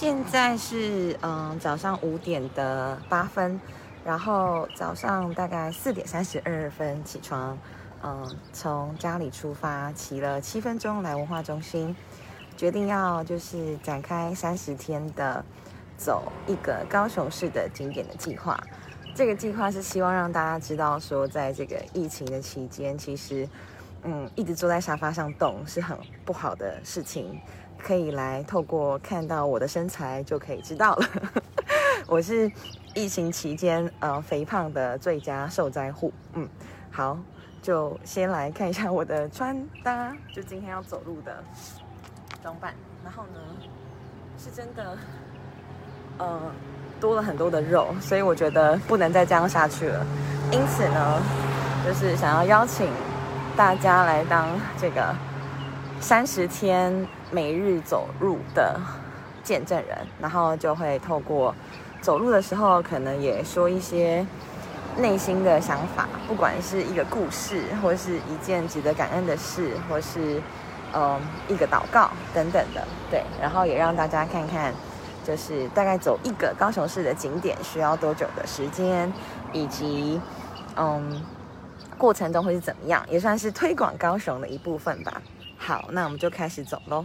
现在是嗯早上五点的八分，然后早上大概四点三十二分起床，嗯，从家里出发，骑了七分钟来文化中心，决定要就是展开三十天的走一个高雄市的景点的计划。这个计划是希望让大家知道说，在这个疫情的期间，其实嗯一直坐在沙发上动是很不好的事情。可以来透过看到我的身材就可以知道了，我是疫情期间呃肥胖的最佳受灾户。嗯，好，就先来看一下我的穿搭，就今天要走路的装扮。然后呢，是真的，呃，多了很多的肉，所以我觉得不能再这样下去了。因此呢，就是想要邀请大家来当这个三十天。每日走路的见证人，然后就会透过走路的时候，可能也说一些内心的想法，不管是一个故事，或是一件值得感恩的事，或是嗯一个祷告等等的，对，然后也让大家看看，就是大概走一个高雄市的景点需要多久的时间，以及嗯过程中会是怎么样，也算是推广高雄的一部分吧。好，那我们就开始走喽。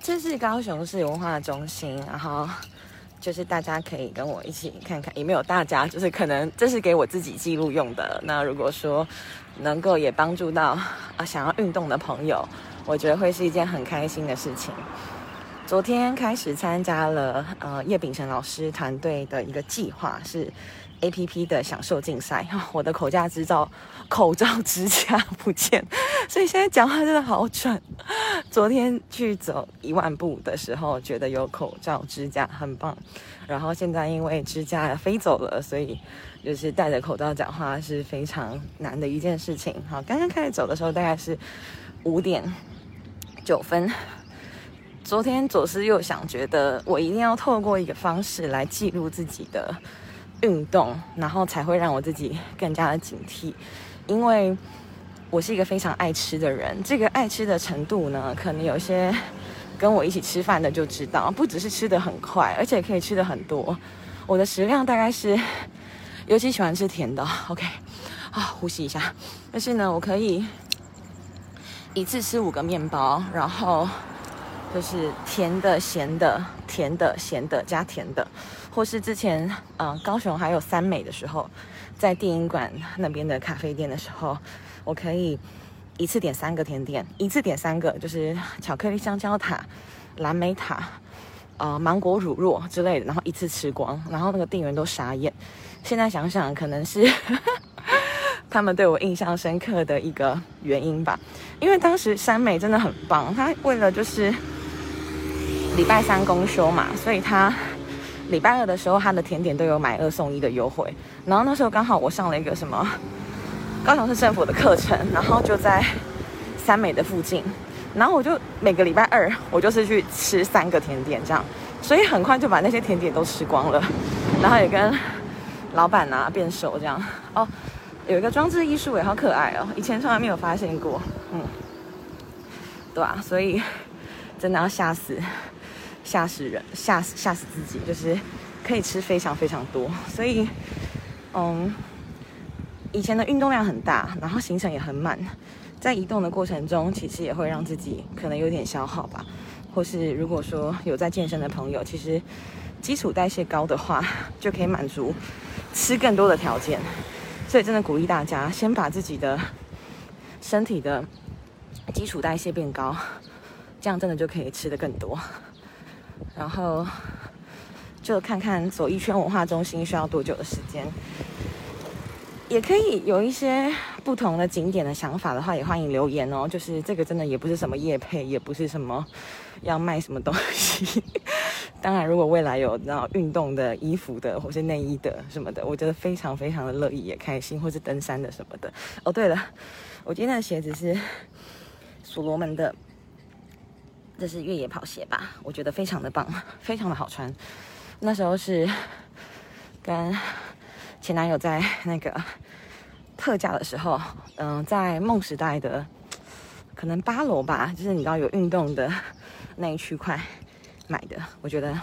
这是高雄市文化中心，然后就是大家可以跟我一起看看，有没有大家，就是可能这是给我自己记录用的。那如果说能够也帮助到啊想要运动的朋友，我觉得会是一件很开心的事情。昨天开始参加了呃叶秉成老师团队的一个计划是。A P P 的享受竞赛，我的口罩支罩、口罩支架不见，所以现在讲话真的好喘。昨天去走一万步的时候，觉得有口罩支架很棒，然后现在因为支架飞走了，所以就是戴着口罩讲话是非常难的一件事情。好，刚刚开始走的时候大概是五点九分，昨天左思右想，觉得我一定要透过一个方式来记录自己的。运动，然后才会让我自己更加的警惕，因为我是一个非常爱吃的人。这个爱吃的程度呢，可能有些跟我一起吃饭的就知道，不只是吃的很快，而且可以吃的很多。我的食量大概是，尤其喜欢吃甜的。OK，啊，呼吸一下。但是呢，我可以一次吃五个面包，然后就是甜的、咸的、甜的、咸的加甜的。或是之前，嗯，高雄还有三美的时候，在电影馆那边的咖啡店的时候，我可以一次点三个甜点，一次点三个，就是巧克力香蕉塔、蓝莓塔、呃，芒果乳酪之类的，然后一次吃光，然后那个店员都傻眼。现在想想，可能是 他们对我印象深刻的一个原因吧，因为当时三美真的很棒，他为了就是礼拜三公休嘛，所以他。礼拜二的时候，他的甜点都有买二送一的优惠。然后那时候刚好我上了一个什么高雄市政府的课程，然后就在三美的附近。然后我就每个礼拜二，我就是去吃三个甜点这样，所以很快就把那些甜点都吃光了。然后也跟老板啊变熟这样。哦，有一个装置艺术也好可爱哦，以前从来没有发现过。嗯，对啊，所以真的要吓死。吓死人，吓死吓死自己，就是可以吃非常非常多，所以，嗯，以前的运动量很大，然后行程也很满，在移动的过程中，其实也会让自己可能有点消耗吧，或是如果说有在健身的朋友，其实基础代谢高的话，就可以满足吃更多的条件，所以真的鼓励大家先把自己的身体的基础代谢变高，这样真的就可以吃的更多。然后 就看看走一圈文化中心需要多久的时间，也可以有一些不同的景点的想法的话，也欢迎留言哦。就是这个真的也不是什么夜配，也不是什么要卖什么东西。当然，如果未来有那运动的衣服的，或是内衣的什么的，我觉得非常非常的乐意，也开心，或是登山的什么的。哦，对了，我今天的鞋子是所罗门的。这是越野跑鞋吧？我觉得非常的棒，非常的好穿。那时候是跟前男友在那个特价的时候，嗯，在梦时代的可能八楼吧，就是你知道有运动的那一区块买的，我觉得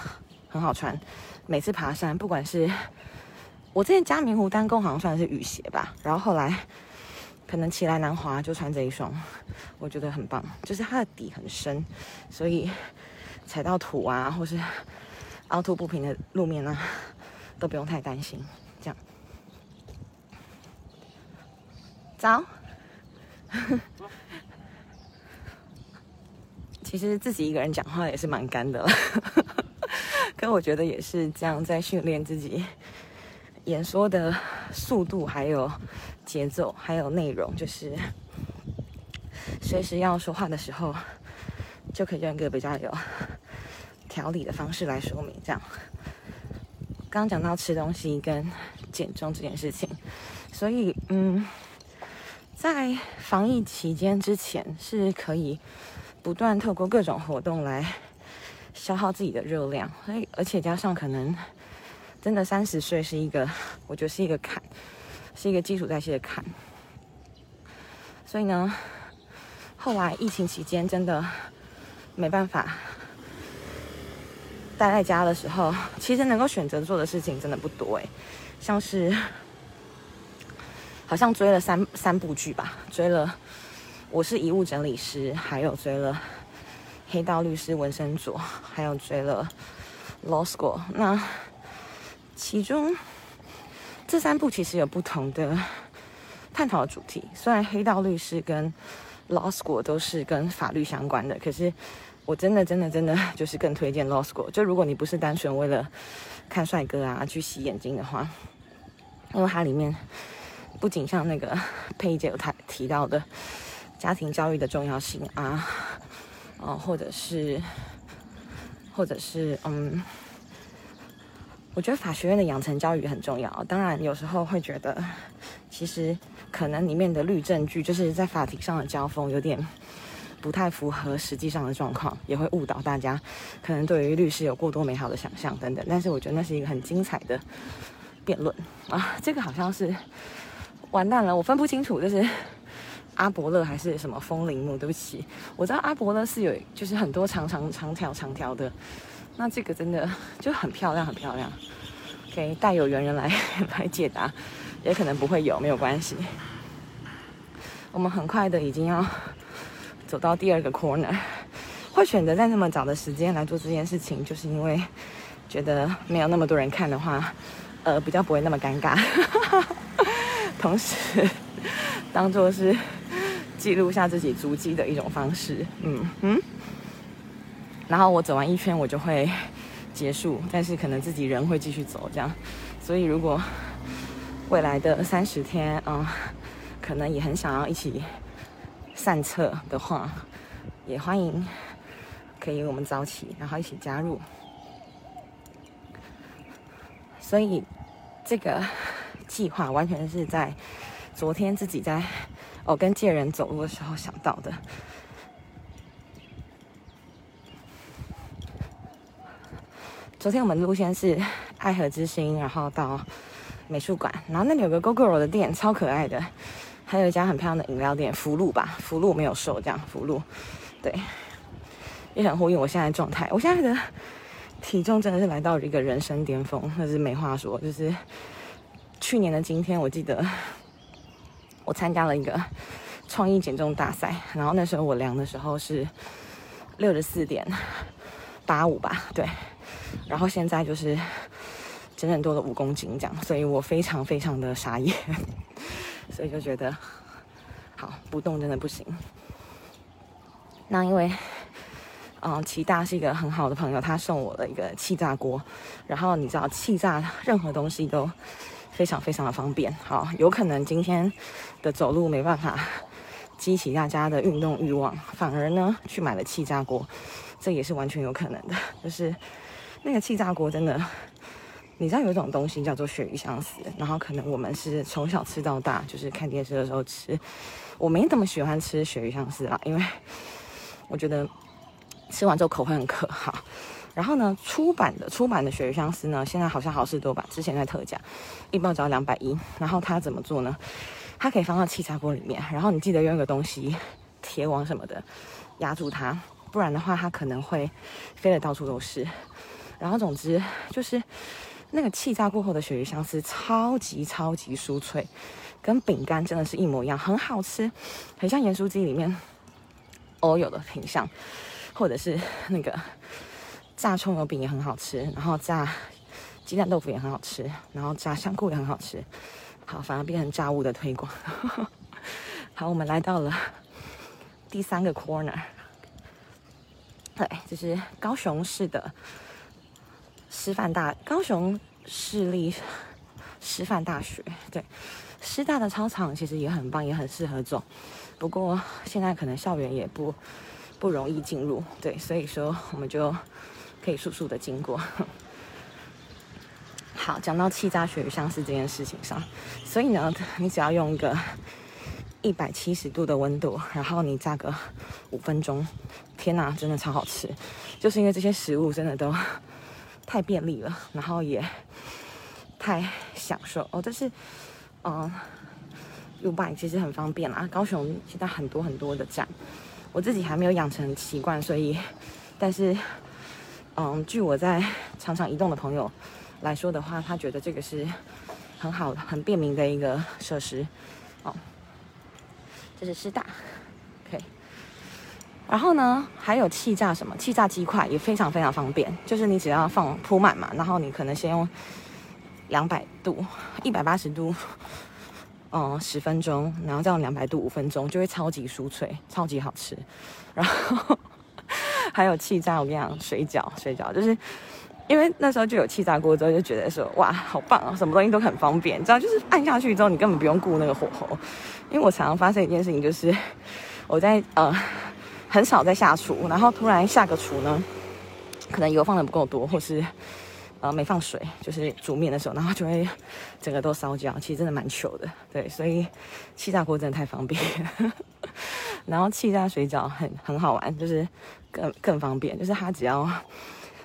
很好穿。每次爬山，不管是我之前加明湖单弓好像算是雨鞋吧，然后后来可能起来南华就穿这一双，我觉得很棒，就是它的底很深，所以踩到土啊，或是凹凸不平的路面啊，都不用太担心。这样，早。其实自己一个人讲话也是蛮干的了，可我觉得也是这样在训练自己演说的速度，还有节奏，还有内容，就是 随时要说话的时候，就可以用一个比较有条理的方式来说明。这样，刚刚讲到吃东西跟减重这件事情，所以嗯。在防疫期间之前，是可以不断透过各种活动来消耗自己的热量，所以而且加上可能真的三十岁是一个，我觉得是一个坎，是一个基础代谢的坎。所以呢，后来疫情期间真的没办法待在家的时候，其实能够选择做的事情真的不多诶，像是。好像追了三三部剧吧，追了《我是遗物整理师》，还有追了《黑道律师》纹身组，还有追了《Law School》。那其中这三部其实有不同的探讨的主题。虽然《黑道律师》跟《Law School》都是跟法律相关的，可是我真的真的真的就是更推荐《Law School》。就如果你不是单纯为了看帅哥啊去洗眼睛的话，因为它里面。不仅像那个 佩姐有提提到的家庭教育的重要性啊，哦，或者是，或者是，嗯，我觉得法学院的养成教育很重要。当然，有时候会觉得，其实可能里面的律证据就是在法庭上的交锋有点不太符合实际上的状况，也会误导大家，可能对于律师有过多美好的想象等等。但是，我觉得那是一个很精彩的辩论啊，这个好像是。完蛋了，我分不清楚这是阿伯乐还是什么风铃木。对不起，我知道阿伯勒是有，就是很多长长长条长条的。那这个真的 就很漂亮，很漂亮。给带有缘人来来解答，也可能不会有，没有关系。我们很快的已经要走到第二个 corner，会选择在那么早的时间来做这件事情，就是因为觉得没有那么多人看的话，呃，比较不会那么尴尬。同时，当做是记录下自己足迹的一种方式，嗯嗯。然后我走完一圈，我就会 结束，但是可能自己人会继续走，这样。所以如果未来的三十天，嗯，可能也很想要一起散策的话，也欢迎可以我们早起，然后一起加入。所以这个。计划完全是在昨天自己在哦跟借人走路的时候想到的。昨天我们路线是 爱河之心，然后到美术馆，然后那里有个 GoGo 的店，超可爱的，还有一家很漂亮的饮料店，福禄吧，福禄没有售，这样福禄，对，也很呼应我现在的状态。我现在的体重真的是来到了一个人生巅峰，那是没话说，就是。去年的今天，我记得 我参加了一个创意减重大赛，然后那时候我量的时候是六十四点八五吧，对，然后现在就是 整整多了五公斤这样，所以我非常非常的傻眼，所以就觉得好不动真的不行。那因为嗯，齐大是一个很好的朋友，他送我了一个气炸锅，然后你知道气炸任何东西都。非常非常的方便，好，有可能今天的走路没办法激起大家的运动欲望，反而呢去买了气炸锅，这也是完全有可能的。就是那个气炸锅真的，你知道有一种东西叫做鳕鱼香丝，然后可能我们是从小吃到大，就是看电视的时候吃。我没那么喜欢吃鳕鱼香丝啊，因为我觉得吃完之后口会很渴，哈。然后呢，出版的出版的鳕鱼香丝呢，现在好像好事多吧，之前在特价，一包只要两百一。然后它怎么做呢？它可以放到气炸锅里面，然后你记得用一个东西，铁网什么的压住它，不然的话它可能会飞得到处都是。然后总之就是那个气炸过后的鳕鱼香丝超级超级酥脆，跟饼干真的是一模一样，很好吃，很像盐酥鸡里面偶有的品相，或者是那个炸葱油饼也很好吃，然后炸鸡蛋豆腐也很好吃，然后炸香菇也很好吃。好，反而变成炸物的推广。好，我们来到了第三个 corner，对，这是高雄市的师范大高雄市立 师范大学。对，师大的操场其实也很棒，也很适合走。不过现在可能校园也不不容易进入，对，所以说我们就可以速速的经过。好，讲到气炸鳕鱼相似这件事情上，所以呢，你只要用一个一百七十度的温度，然后你炸个五分钟，天哪，真的超好吃！就是因为这些食物真的都太便利了，然后也太享受哦。但是嗯，U b i 其实很方便啦。高雄现在很多很多的站，我自己还没有养成习惯，所以，但是嗯，据我在常常移动的朋友。来说的话，他觉得这个是很好、很便民的一个设施，哦，这是师大。然后呢，还有气炸什么？气炸鸡块也非常非常方便，就是你只要放铺满嘛，然后你可能先用两百度、一百八十度，嗯，十分钟，然后再用两百度五分钟，就会超级酥脆、超级好吃。然后还有气炸，我跟你讲，水饺，水饺就是。因为那时候就有气炸锅之后，就觉得说哇，好棒啊，什么东西都很方便，你知道，就是按下去之后，你根本不用顾那个火候。因为我常常发生一件事情，就是我在呃很少在下厨，然后突然下个厨呢，可能油放的不够多，或是呃没放水，就是煮面的时候，然后就会整个都烧焦，其实真的蛮糗的。对，所以气炸锅真的太方便。然后气炸水饺很很好玩，就是更更方便，就是它只要。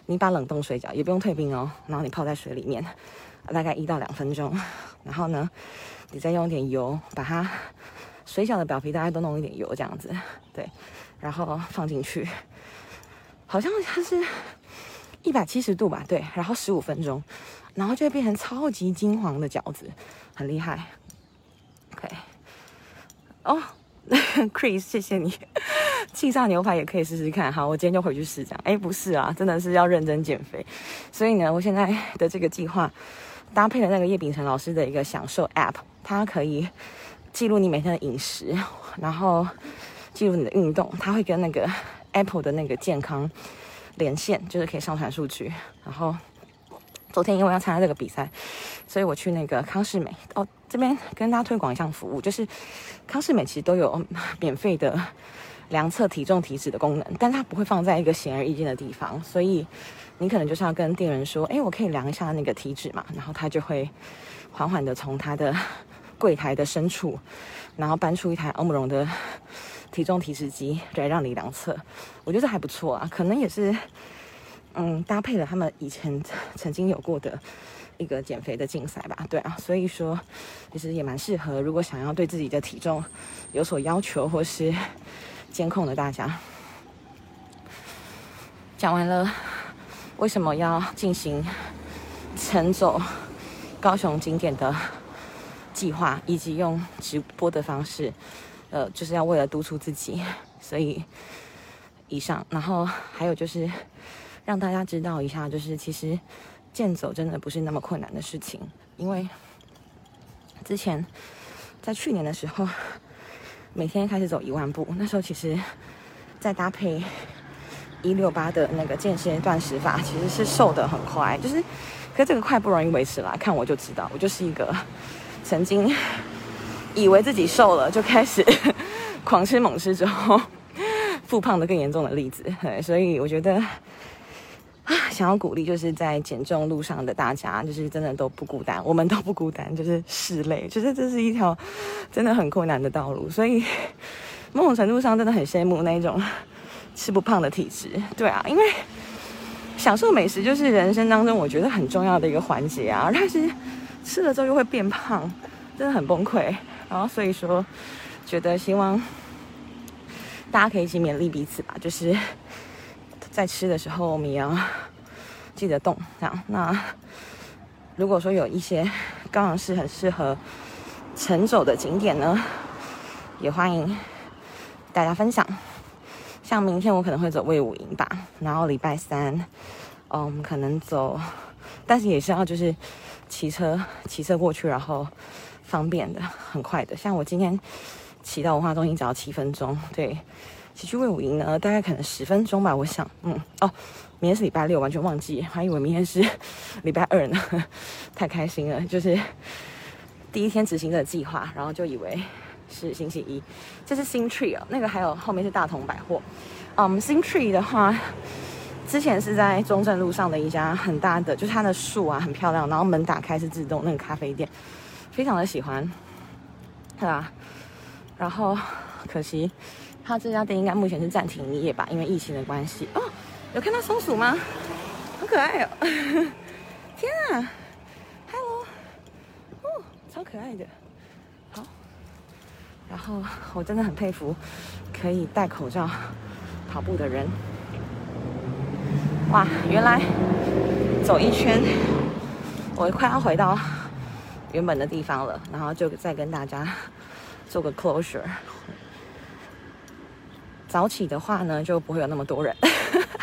你把冷冻水饺也不用退冰哦，然后你泡在水里面，大概一到两分钟，然后呢，你再用一点油把它水饺的表皮大概都弄一点油这样子，对，然后放进去，好像它是一百七十度吧，对，然后十五分钟，然后就会变成超级金黄的饺子，很厉害。OK，哦，Chris，谢谢你。气炸牛排也可以试试看，好，我今天就回去试这样。哎，不是啊，真的是要认真减肥。所以呢，我现在的这个计划搭配了那个叶秉辰老师的一个享受 App，它可以记录你每天的饮食，然后记录你的运动，它会跟那个 Apple 的那个健康连线，就是可以上传数据。然后昨天因为要参加这个比赛，所以我去那个康世美哦这边跟大家推广一项服务，就是康世美其实都有免费的。量测体重、体脂的功能，但它不会放在一个显而易见的地方，所以你可能就是要跟店员说：“哎，我可以量一下那个体脂嘛？”然后他就会缓缓的从他的柜台的深处，然后搬出一台欧姆龙的体重体脂机来让你量测。我觉得还不错啊，可能也是嗯搭配了他们以前曾经有过的一个减肥的竞赛吧。对啊，所以说其实也蛮适合，如果想要对自己的体重有所要求，或是。监控的大家，讲完了为什么要进行晨走高雄景点的计划，以及用直播的方式，呃，就是要为了督促自己，所以以上，然后还有就是让大家知道一下，就是其实健走真的不是那么困难的事情，因为之前在去年的时候。每天开始走一万步，那时候其实，再搭配一六八的那个间歇断食法，其实是瘦的很快。就是，可这个快不容易维持啦，看我就知道，我就是一个曾经以为自己瘦了，就开始 狂吃猛吃之后，复胖的更严重的例子。所以我觉得。啊，想要鼓励就是在减重路上的大家，就是真的都不孤单，我们都不孤单，就是室内，就是这是一条真的很困难的道路，所以某种程度上真的很羡慕那种吃不胖的体质。对啊，因为享受美食就是人生当中我觉得很重要的一个环节啊，但是吃了之后又会变胖，真的很崩溃。然后所以说，觉得希望大家可以一起勉励彼此吧，就是在吃的时候我们也要记得动。这样，那如果说有一些高雄市很适合晨走的景点呢，也欢迎大家分享。像明天我可能会走魏武营吧，然后礼拜三，嗯，可能走，但是也是要就是骑车骑车过去，然后方便的，很快的。像我今天骑到文化中心只要七分钟，对，骑去魏武营呢大概可能十分钟吧，我想，嗯，哦，明天是礼拜六，完全忘记，还以为明天是礼拜二呢，太开心了，就是第一天执行的计划，然后就以为。是星期一，这是新 tree 哦，那个还有后面是大同百货。嗯，新 tree 的话，之前是在中正路上的一家很大的，就是它的树啊很漂亮，然后门打开是自动那个咖啡店，非常的喜欢，对吧？然后可惜，他这家店应该目前是暂停营业吧，因为疫情的关系。哦，有看到松鼠吗？好可爱哦！天啊，Hello，哦，超可爱的。好然后我真的很佩服可以戴口罩跑步的人。哇，原来走一圈，我快要回到原本的地方了。然后就再跟大家 做个 closure。早起的话呢，就不会有那么多人，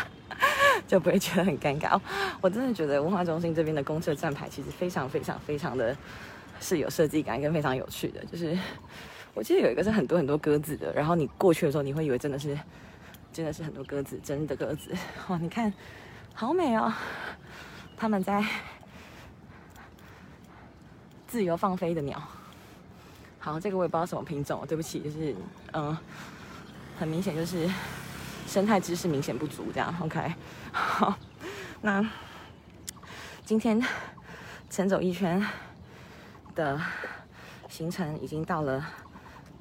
就不会觉得很尴尬。我真的觉得文化中心这边的公车站牌其实非常非常非常的是有设计感跟非常有趣的，就是。我记得有一个是很多很多鸽子的，然后你过去的时候，你会以为真的是，真的是很多鸽子，真的鸽子。哇，你看，好美哦！他们在自由放飞的鸟。好，这个我也不知道什么品种，对不起，就是嗯，很明显就是生态知识明显不足，这样 OK。好，那今天晨走一圈的行程已经到了。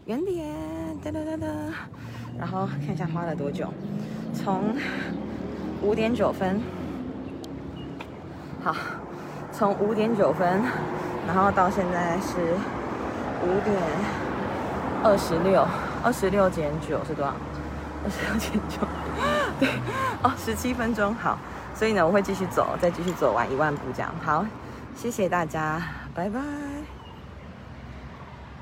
原点，哒哒哒哒，然后看一下花了多久，从五点九分，好，从五点九分，然后到现在是五点二十六，二十六减九是多少？二十六减九，对，哦，十七分钟，好，所以呢，我会继续走，再继续走完一万步这样，好，谢谢大家，拜拜。